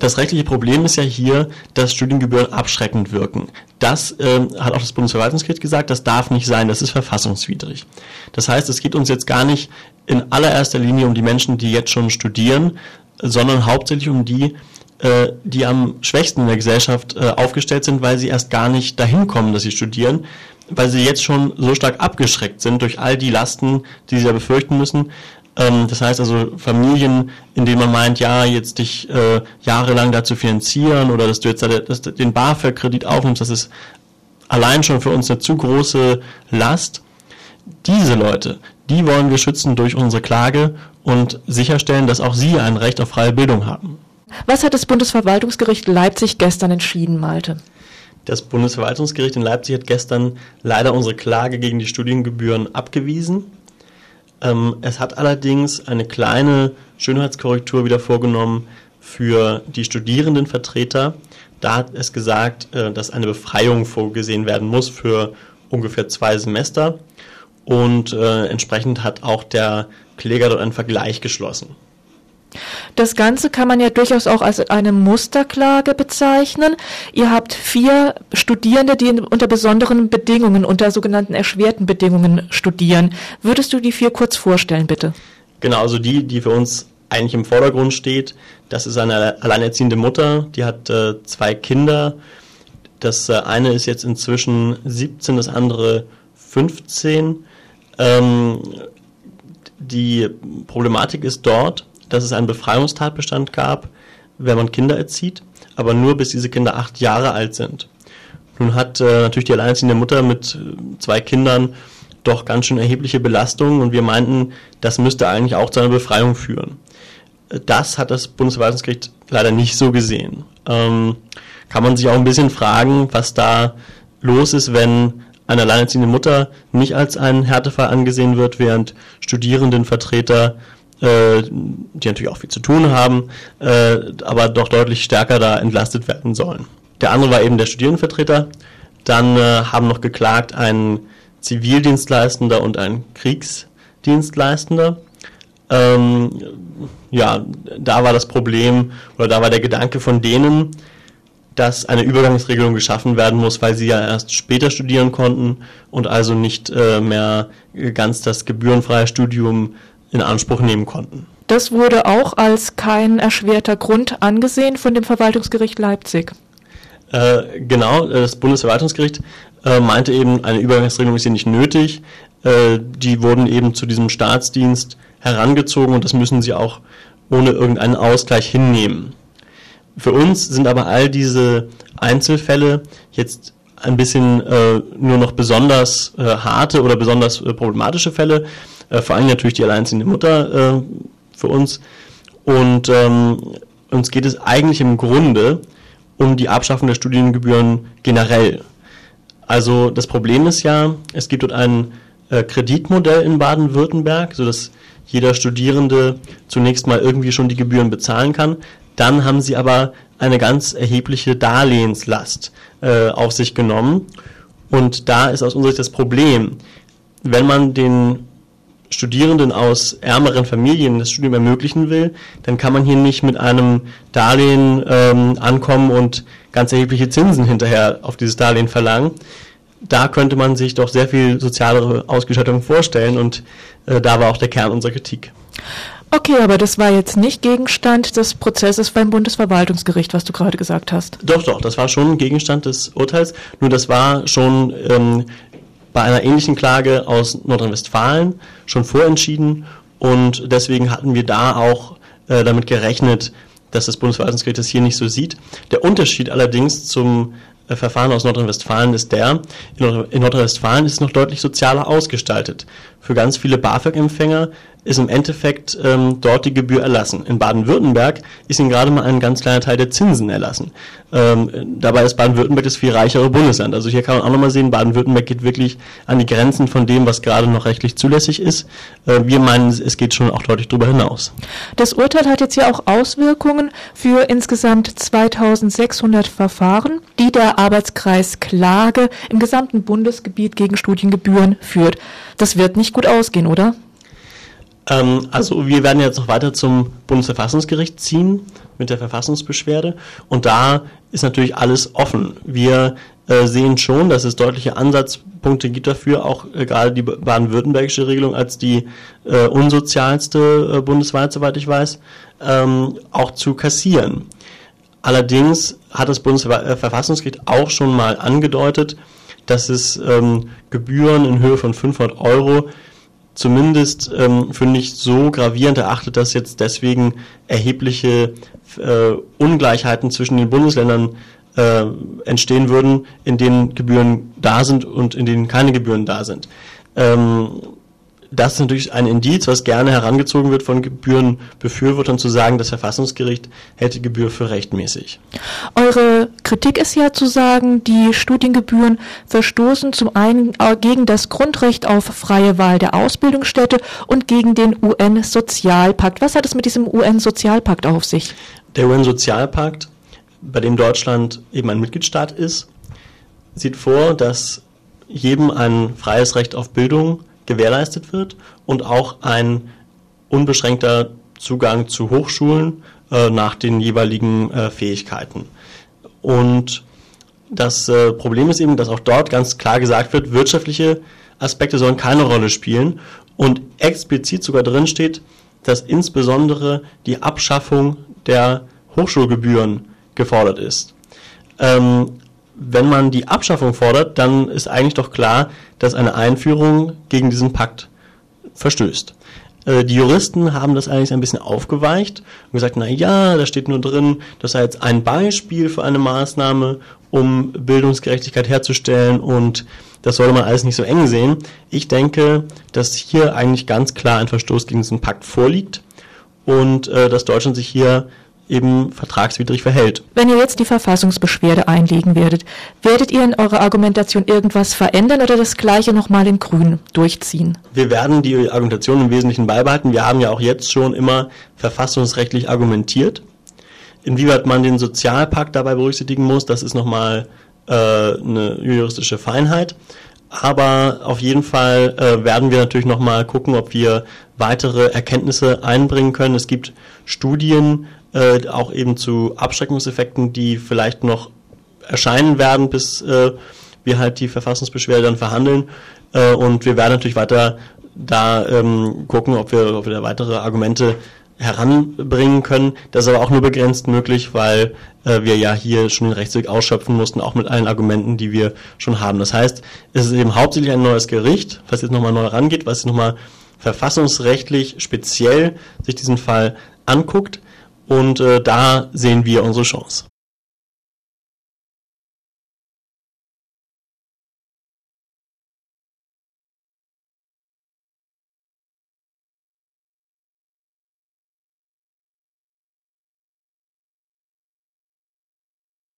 Das rechtliche Problem ist ja hier, dass Studiengebühren abschreckend wirken. Das ähm, hat auch das Bundesverwaltungsgericht gesagt, das darf nicht sein, das ist verfassungswidrig. Das heißt, es geht uns jetzt gar nicht in allererster Linie um die Menschen, die jetzt schon studieren, sondern hauptsächlich um die, äh, die am schwächsten in der Gesellschaft äh, aufgestellt sind, weil sie erst gar nicht dahin kommen, dass sie studieren, weil sie jetzt schon so stark abgeschreckt sind durch all die Lasten, die sie ja befürchten müssen, ähm, das heißt also Familien, in denen man meint, ja, jetzt dich äh, jahrelang dazu finanzieren oder dass du jetzt dass du den BAföG-Kredit aufnimmst, das ist allein schon für uns eine zu große Last. Diese Leute, die wollen wir schützen durch unsere Klage und sicherstellen, dass auch sie ein Recht auf freie Bildung haben. Was hat das Bundesverwaltungsgericht Leipzig gestern entschieden, Malte? Das Bundesverwaltungsgericht in Leipzig hat gestern leider unsere Klage gegen die Studiengebühren abgewiesen. Ähm, es hat allerdings eine kleine Schönheitskorrektur wieder vorgenommen für die Studierendenvertreter. Da hat es gesagt, äh, dass eine Befreiung vorgesehen werden muss für ungefähr zwei Semester. Und äh, entsprechend hat auch der Kläger dort einen Vergleich geschlossen. Das Ganze kann man ja durchaus auch als eine Musterklage bezeichnen. Ihr habt vier Studierende, die unter besonderen Bedingungen, unter sogenannten erschwerten Bedingungen studieren. Würdest du die vier kurz vorstellen, bitte? Genau, also die, die für uns eigentlich im Vordergrund steht, das ist eine alleinerziehende Mutter, die hat äh, zwei Kinder. Das äh, eine ist jetzt inzwischen 17, das andere 15. Ähm, die Problematik ist dort, dass es einen Befreiungstatbestand gab, wenn man Kinder erzieht, aber nur bis diese Kinder acht Jahre alt sind. Nun hat äh, natürlich die alleinerziehende Mutter mit äh, zwei Kindern doch ganz schön erhebliche Belastungen und wir meinten, das müsste eigentlich auch zu einer Befreiung führen. Das hat das Bundesverwaltungsgericht leider nicht so gesehen. Ähm, kann man sich auch ein bisschen fragen, was da los ist, wenn eine alleinerziehende Mutter nicht als ein Härtefall angesehen wird, während Studierendenvertreter äh, die natürlich auch viel zu tun haben, äh, aber doch deutlich stärker da entlastet werden sollen. Der andere war eben der Studierendenvertreter. Dann äh, haben noch geklagt ein Zivildienstleistender und ein Kriegsdienstleistender. Ähm, ja, da war das Problem oder da war der Gedanke von denen, dass eine Übergangsregelung geschaffen werden muss, weil sie ja erst später studieren konnten und also nicht äh, mehr ganz das gebührenfreie Studium in Anspruch nehmen konnten. Das wurde auch als kein erschwerter Grund angesehen von dem Verwaltungsgericht Leipzig. Äh, genau, das Bundesverwaltungsgericht äh, meinte eben, eine Übergangsregelung ist hier nicht nötig. Äh, die wurden eben zu diesem Staatsdienst herangezogen und das müssen sie auch ohne irgendeinen Ausgleich hinnehmen. Für uns sind aber all diese Einzelfälle jetzt ein bisschen äh, nur noch besonders äh, harte oder besonders äh, problematische Fälle, äh, vor allem natürlich die alleinerziehende Mutter äh, für uns. Und ähm, uns geht es eigentlich im Grunde um die Abschaffung der Studiengebühren generell. Also das Problem ist ja, es gibt dort ein äh, Kreditmodell in Baden-Württemberg, sodass jeder Studierende zunächst mal irgendwie schon die Gebühren bezahlen kann. Dann haben sie aber eine ganz erhebliche Darlehenslast äh, auf sich genommen. Und da ist aus unserer Sicht das Problem, wenn man den Studierenden aus ärmeren Familien das Studium ermöglichen will, dann kann man hier nicht mit einem Darlehen ähm, ankommen und ganz erhebliche Zinsen hinterher auf dieses Darlehen verlangen. Da könnte man sich doch sehr viel sozialere Ausgestaltung vorstellen und äh, da war auch der Kern unserer Kritik. Okay, aber das war jetzt nicht Gegenstand des Prozesses beim Bundesverwaltungsgericht, was du gerade gesagt hast. Doch, doch, das war schon Gegenstand des Urteils. Nur das war schon ähm, bei einer ähnlichen Klage aus Nordrhein-Westfalen schon vorentschieden und deswegen hatten wir da auch äh, damit gerechnet, dass das Bundesverwaltungsgericht das hier nicht so sieht. Der Unterschied allerdings zum äh, Verfahren aus Nordrhein-Westfalen ist der, in Nordrhein-Westfalen ist es noch deutlich sozialer ausgestaltet. Für ganz viele BAföG-Empfänger ist im Endeffekt ähm, dort die Gebühr erlassen. In Baden-Württemberg ist ihnen gerade mal ein ganz kleiner Teil der Zinsen erlassen. Ähm, dabei ist Baden-Württemberg das viel reichere Bundesland. Also hier kann man auch nochmal sehen, Baden-Württemberg geht wirklich an die Grenzen von dem, was gerade noch rechtlich zulässig ist. Äh, wir meinen, es geht schon auch deutlich darüber hinaus. Das Urteil hat jetzt ja auch Auswirkungen für insgesamt 2600 Verfahren, die der Arbeitskreis Klage im gesamten Bundesgebiet gegen Studiengebühren führt. Das wird nicht gut ausgehen, oder? Ähm, also wir werden jetzt noch weiter zum Bundesverfassungsgericht ziehen mit der Verfassungsbeschwerde und da ist natürlich alles offen. Wir äh, sehen schon, dass es deutliche Ansatzpunkte gibt dafür, auch äh, gerade die baden-württembergische Regelung als die äh, unsozialste äh, bundesweit, soweit ich weiß, ähm, auch zu kassieren. Allerdings hat das Bundesverfassungsgericht auch schon mal angedeutet, dass es ähm, Gebühren in Höhe von 500 Euro zumindest ähm, für nicht so gravierend erachtet, dass jetzt deswegen erhebliche äh, Ungleichheiten zwischen den Bundesländern äh, entstehen würden, in denen Gebühren da sind und in denen keine Gebühren da sind. Ähm, das ist natürlich ein Indiz, was gerne herangezogen wird von Gebührenbefürwortern, zu sagen, das Verfassungsgericht hätte Gebühr für rechtmäßig. Eure Kritik ist ja zu sagen, die Studiengebühren verstoßen zum einen gegen das Grundrecht auf freie Wahl der Ausbildungsstätte und gegen den UN-Sozialpakt. Was hat es mit diesem UN-Sozialpakt auf sich? Der UN-Sozialpakt, bei dem Deutschland eben ein Mitgliedstaat ist, sieht vor, dass jedem ein freies Recht auf Bildung gewährleistet wird und auch ein unbeschränkter Zugang zu Hochschulen äh, nach den jeweiligen äh, Fähigkeiten. Und das äh, Problem ist eben, dass auch dort ganz klar gesagt wird, wirtschaftliche Aspekte sollen keine Rolle spielen und explizit sogar drin steht, dass insbesondere die Abschaffung der Hochschulgebühren gefordert ist. Ähm, wenn man die Abschaffung fordert, dann ist eigentlich doch klar, dass eine Einführung gegen diesen Pakt verstößt. Äh, die Juristen haben das eigentlich ein bisschen aufgeweicht und gesagt, na ja, da steht nur drin, das sei jetzt ein Beispiel für eine Maßnahme, um Bildungsgerechtigkeit herzustellen und das sollte man alles nicht so eng sehen. Ich denke, dass hier eigentlich ganz klar ein Verstoß gegen diesen Pakt vorliegt und äh, dass Deutschland sich hier eben vertragswidrig verhält. Wenn ihr jetzt die Verfassungsbeschwerde einlegen werdet, werdet ihr in eurer Argumentation irgendwas verändern oder das Gleiche nochmal in Grün durchziehen? Wir werden die Argumentation im Wesentlichen beibehalten. Wir haben ja auch jetzt schon immer verfassungsrechtlich argumentiert. Inwieweit man den Sozialpakt dabei berücksichtigen muss, das ist nochmal äh, eine juristische Feinheit. Aber auf jeden Fall äh, werden wir natürlich nochmal gucken, ob wir weitere Erkenntnisse einbringen können. Es gibt Studien, äh, auch eben zu Abschreckungseffekten, die vielleicht noch erscheinen werden, bis äh, wir halt die Verfassungsbeschwerde dann verhandeln. Äh, und wir werden natürlich weiter da ähm, gucken, ob wir, ob wir da weitere Argumente heranbringen können. Das ist aber auch nur begrenzt möglich, weil äh, wir ja hier schon den Rechtsweg ausschöpfen mussten, auch mit allen Argumenten, die wir schon haben. Das heißt, es ist eben hauptsächlich ein neues Gericht, was jetzt nochmal neu rangeht, was nochmal verfassungsrechtlich speziell sich diesen Fall anguckt. Und äh, da sehen wir unsere Chance.